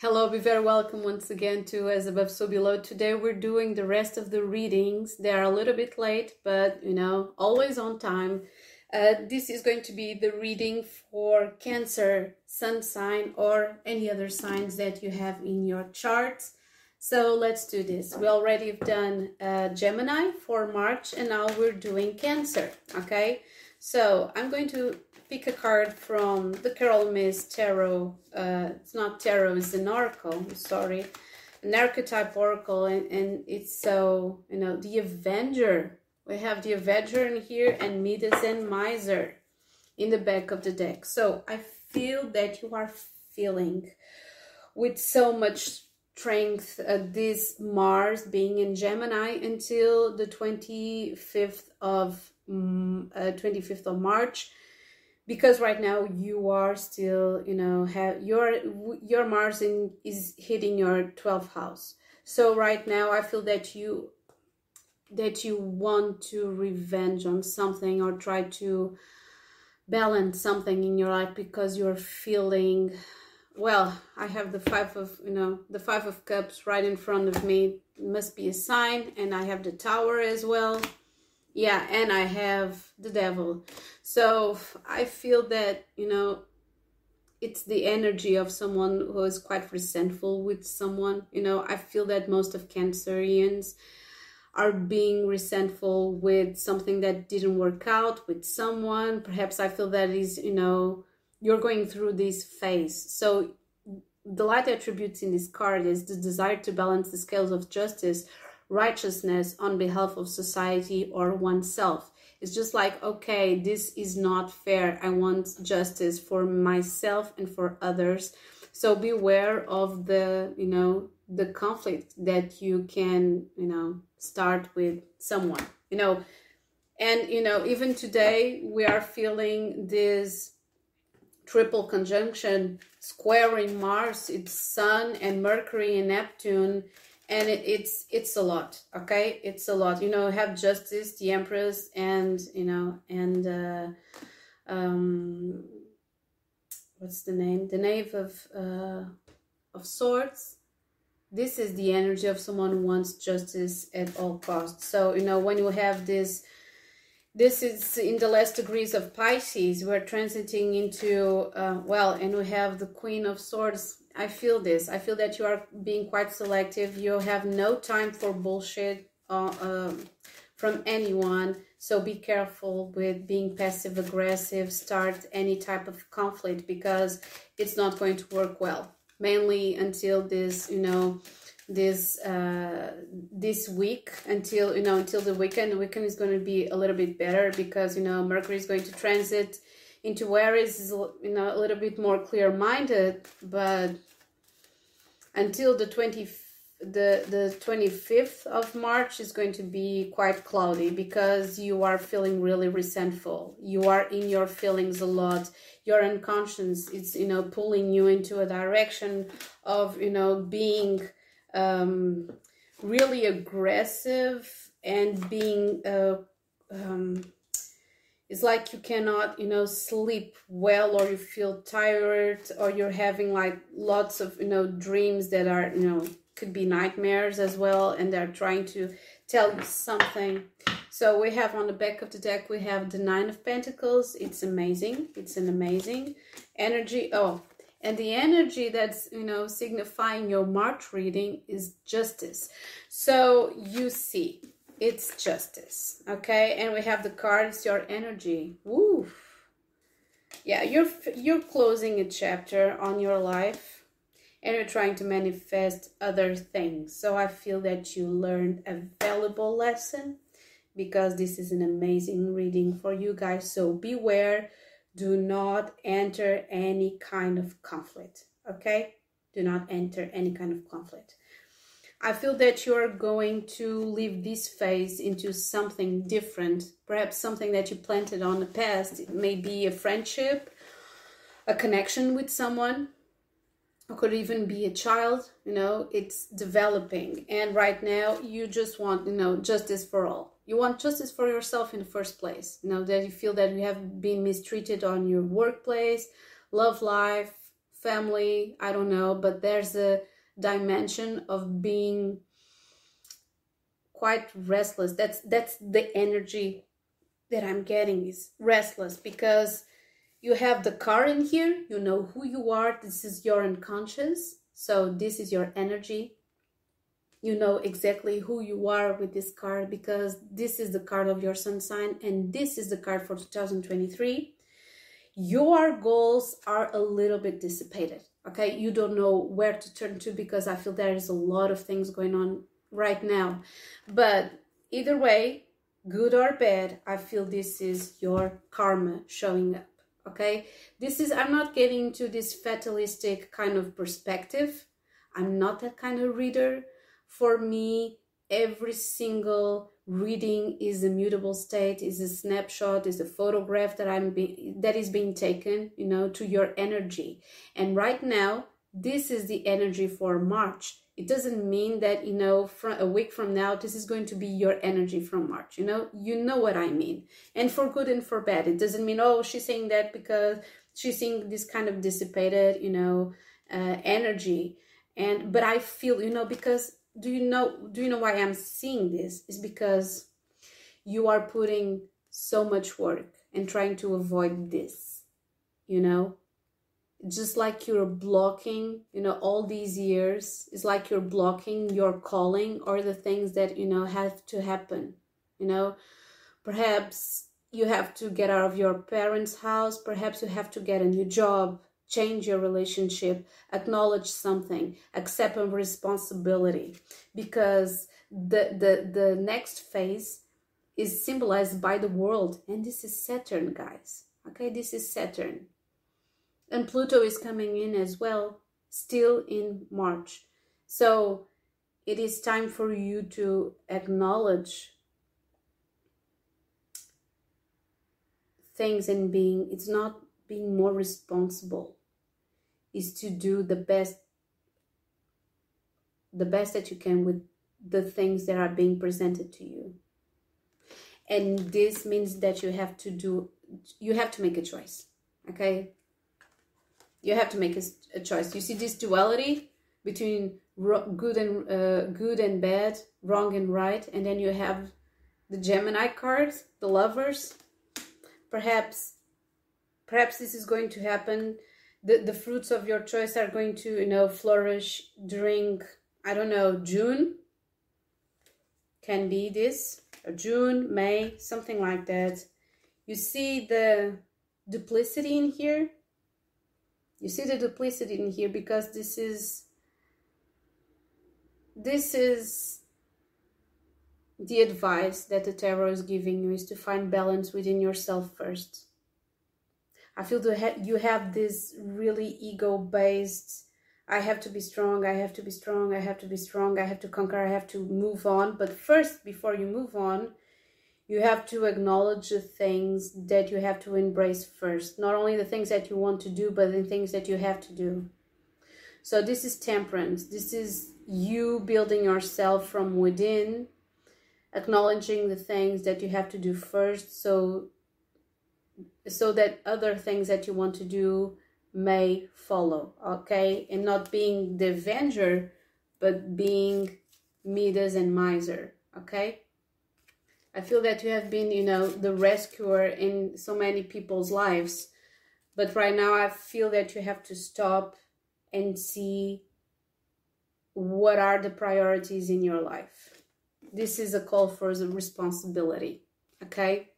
Hello, be very welcome once again to As Above So Below. Today we're doing the rest of the readings. They are a little bit late, but you know, always on time. Uh, this is going to be the reading for Cancer, Sun sign, or any other signs that you have in your charts. So let's do this. We already have done uh, Gemini for March, and now we're doing Cancer. Okay, so I'm going to pick a card from the Caroline Myss Tarot. Uh, it's not tarot, it's an oracle. Sorry, an archetype oracle, and, and it's so you know the Avenger. We have the Avenger in here and Midas and Miser in the back of the deck. So I feel that you are feeling with so much strength uh, this Mars being in Gemini until the 25th of um, uh, 25th of March because right now you are still you know have your your mars in is hitting your 12th house. So right now i feel that you that you want to revenge on something or try to balance something in your life because you're feeling well i have the five of you know the five of cups right in front of me. It must be a sign and i have the tower as well yeah and i have the devil. So i feel that you know it's the energy of someone who is quite resentful with someone. You know i feel that most of cancerians are being resentful with something that didn't work out with someone. Perhaps i feel that is you know you're going through this phase. So the light attributes in this card is the desire to balance the scales of justice righteousness on behalf of society or oneself. It's just like, okay, this is not fair. I want justice for myself and for others. So beware of the, you know, the conflict that you can, you know, start with someone, you know. And, you know, even today we are feeling this triple conjunction squaring Mars, it's Sun and Mercury and Neptune and it, it's it's a lot okay? It's a lot. You know have justice the empress and you know and uh, um what's the name? The knave of uh of swords. This is the energy of someone who wants justice at all costs. So you know when you have this this is in the last degrees of pisces we're transiting into uh, well and we have the queen of swords I feel this. I feel that you are being quite selective. You have no time for bullshit uh, um, from anyone. So be careful with being passive aggressive, start any type of conflict because it's not going to work well. Mainly until this, you know, this uh this week until you know until the weekend the weekend is going to be a little bit better because you know mercury is going to transit into Aries is you know a little bit more clear minded but until the 20 the the 25th of March is going to be quite cloudy because you are feeling really resentful. You are in your feelings a lot. Your unconscious is you know pulling you into a direction of you know being um really aggressive and being uh um it's like you cannot you know sleep well or you feel tired or you're having like lots of you know dreams that are you know could be nightmares as well and they're trying to tell you something. So we have on the back of the deck we have the nine of pentacles. It's amazing. It's an amazing energy. Oh and the energy that's you know signifying your march reading is justice. So you see it's justice okay? And we have the cards your energy. Woo. yeah you're you're closing a chapter on your life and you're trying to manifest other things. So i feel that you learned a valuable lesson because this is an amazing reading for you guys. So beware do not enter any kind of conflict okay? Do not enter any kind of conflict I feel that you're going to leave this phase into something different, perhaps something that you planted on the past. It may be a friendship, a connection with someone, or could even be a child. You know, it's developing, and right now you just want, you know, justice for all. You want justice for yourself in the first place. You know that you feel that you have been mistreated on your workplace, love life, family i don't know but there's a dimension of being quite restless. That's that's the energy that i'm getting is restless because you have the car in here you know who you are this is your unconscious so this is your energy. You know exactly who you are with this card because this is the card of your sun sign and this is the card for 2023 your goals are a little bit dissipated okay? You don't know where to turn to because i feel there is a lot of things going on right now. But either way good or bad i feel this is your karma showing up okay? This is i'm not getting into this fatalistic kind of perspective. I'm not that kind of reader. For me every single reading is a mutable state is a snapshot is a photograph that i'm being that is being taken you know to your energy. And right now this is the energy for march. It doesn't mean that you know from a week from now this is going to be your energy from march you know? You know what i mean. And for good and for bad. It doesn't mean oh she's saying that because she's seeing this kind of dissipated you know uh, energy. And but i feel you know because do you know do you know why i'm seeing this? Is because you are putting so much work and trying to avoid this you know? Just like you're blocking you know all these years it's like you're blocking your calling or the things that you know have to happen you know? Perhaps you have to get out of your parents house perhaps you have to get a new job change your relationship, acknowledge something, accept a responsibility because the the the next phase is symbolized by the world and this is Saturn guys. Okay, this is Saturn. And Pluto is coming in as well still in March. So it is time for you to acknowledge things and being it's not being more responsible is to do the best the best that you can with the things that are being presented to you. And this means that you have to do you have to make a choice okay? You have to make a, a choice. You see this duality between good and uh, good and bad wrong and right and then you have the gemini cards the lovers. Perhaps perhaps this is going to happen the, the fruits of your choice are going to you know flourish during i don't know june? Can be this june may something like that. You see the duplicity in here? You see the duplicity in here because this is this is the advice that the tarot is giving you is to find balance within yourself first I feel that you have this really ego based I have to be strong, I have to be strong, I have to be strong, I have to conquer, I have to move on. But first, before you move on, you have to acknowledge the things that you have to embrace first. Not only the things that you want to do, but the things that you have to do. So, this is temperance. This is you building yourself from within, acknowledging the things that you have to do first. So, so that other things that you want to do may follow okay? And not being the avenger but being midas and miser okay? I feel that you have been you know the rescuer in so many people's lives but right now i feel that you have to stop and see what are the priorities in your life. This is a call for the responsibility okay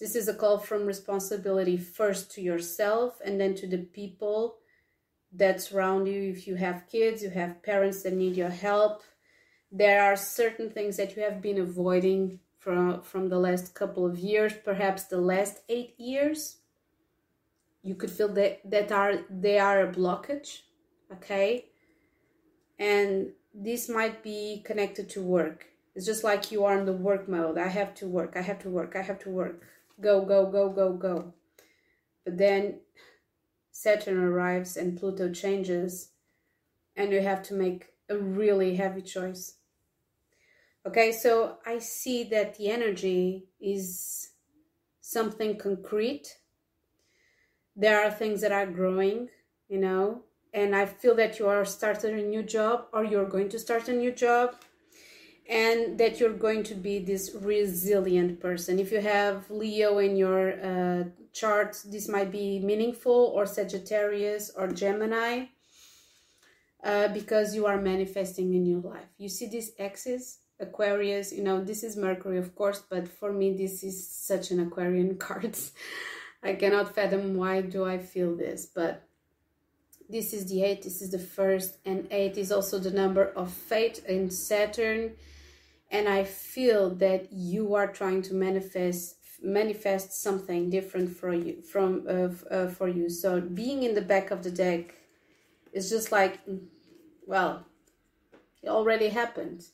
this is a call from responsibility first to yourself and then to the people that surround you. If you have kids, you have parents that need your help. There are certain things that you have been avoiding from, from the last couple of years, perhaps the last eight years. You could feel that, that are they are a blockage, okay? And this might be connected to work. It's just like you are in the work mode. I have to work, I have to work, I have to work go, go, go, go, go. But then Saturn arrives and Pluto changes, and you have to make a really heavy choice. Okay, so I see that the energy is something concrete. There are things that are growing, you know, and I feel that you are starting a new job or you're going to start a new job and that you're going to be this resilient person. If you have Leo in your uh, chart, this might be meaningful, or Sagittarius or Gemini, uh, because you are manifesting in your life. You see these X's, Aquarius, you know, this is Mercury, of course, but for me, this is such an Aquarian card. I cannot fathom why do I feel this, but this is the eight, this is the first, and eight is also the number of fate in Saturn and I feel that you are trying to manifest manifest something different for you from uh, uh, for you. So being in the back of the deck is just like, well, it already happened.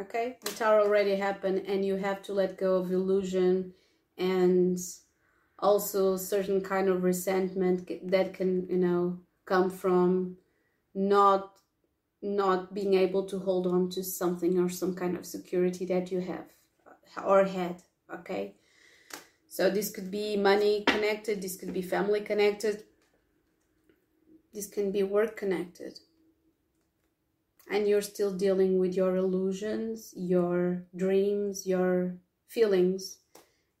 Okay, the tower already happened, and you have to let go of illusion and also certain kind of resentment that can you know come from not not being able to hold on to something or some kind of security that you have uh, or had okay? So this could be money connected this could be family connected this can be work connected. And you're still dealing with your illusions your dreams your feelings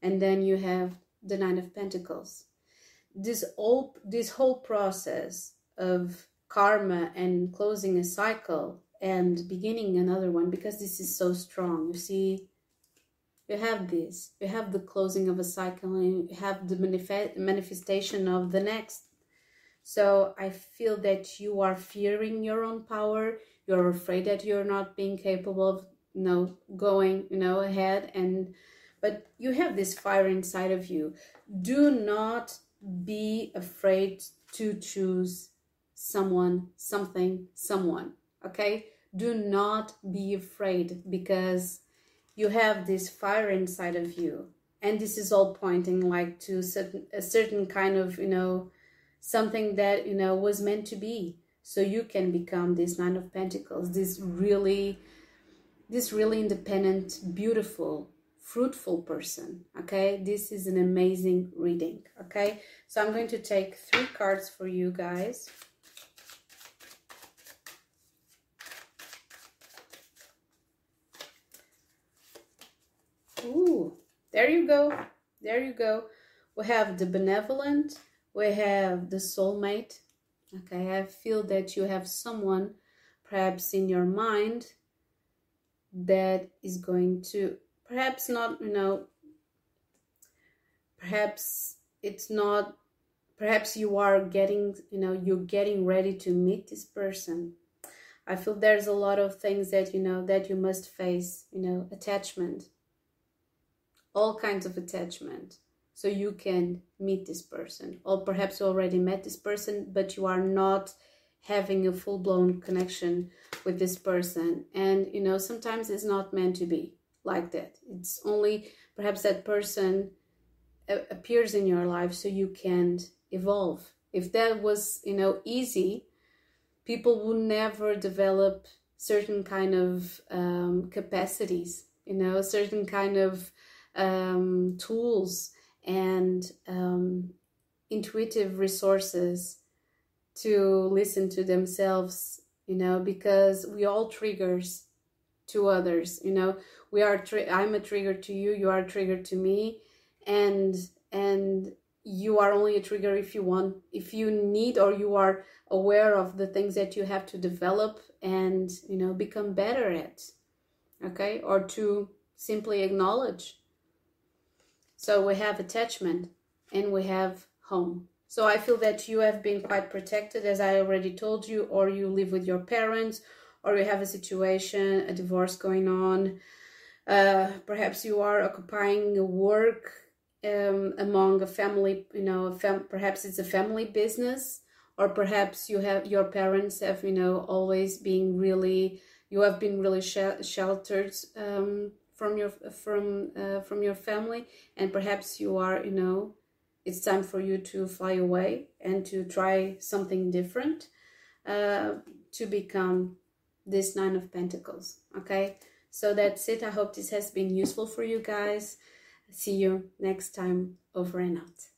and then you have the nine of pentacles. This whole this whole process of karma and closing a cycle and beginning another one because this is so strong. You see, you have this, you have the closing of a cycle and you have the manifest manifestation of the next. So I feel that you are fearing your own power. You're afraid that you're not being capable of, you know, going, you know, ahead and but you have this fire inside of you. Do not be afraid to choose someone, something, someone. Okay? Do not be afraid because you have this fire inside of you. And this is all pointing like to certain, a certain kind of, you know, something that, you know, was meant to be. So you can become this Nine of Pentacles, this really, this really independent, beautiful, fruitful person. Okay, this is an amazing reading. Okay, so I'm going to take three cards for you guys. Ooh, there you go. There you go. We have the benevolent. We have the soulmate. Okay, I feel that you have someone perhaps in your mind that is going to perhaps not, you know, perhaps it's not perhaps you are getting you know you're getting ready to meet this person i feel there's a lot of things that you know that you must face you know attachment all kinds of attachment. So you can meet this person. Or perhaps you already met this person but you are not having a full-blown connection with this person. And you know sometimes it's not meant to be like that. It's only perhaps that person appears in your life so you can evolve. If that was you know easy people would never develop certain kind of um, capacities you know certain kind of um, tools and um, intuitive resources to listen to themselves you know because we all triggers to others you know. We are i'm a trigger to you you are a trigger to me and and you are only a trigger if you want if you need or you are aware of the things that you have to develop and you know become better at okay? Or to simply acknowledge so we have attachment and we have home. So I feel that you have been quite protected, as I already told you, or you live with your parents, or you have a situation, a divorce going on. Uh, perhaps you are occupying a work um, among a family, you know, fam- perhaps it's a family business, or perhaps you have your parents have, you know, always been really, you have been really sh- sheltered um, from your from uh, from your family and perhaps you are you know it's time for you to fly away and to try something different uh, to become this nine of pentacles okay? So that's it. I hope this has been useful for you guys. See you next time. Over and out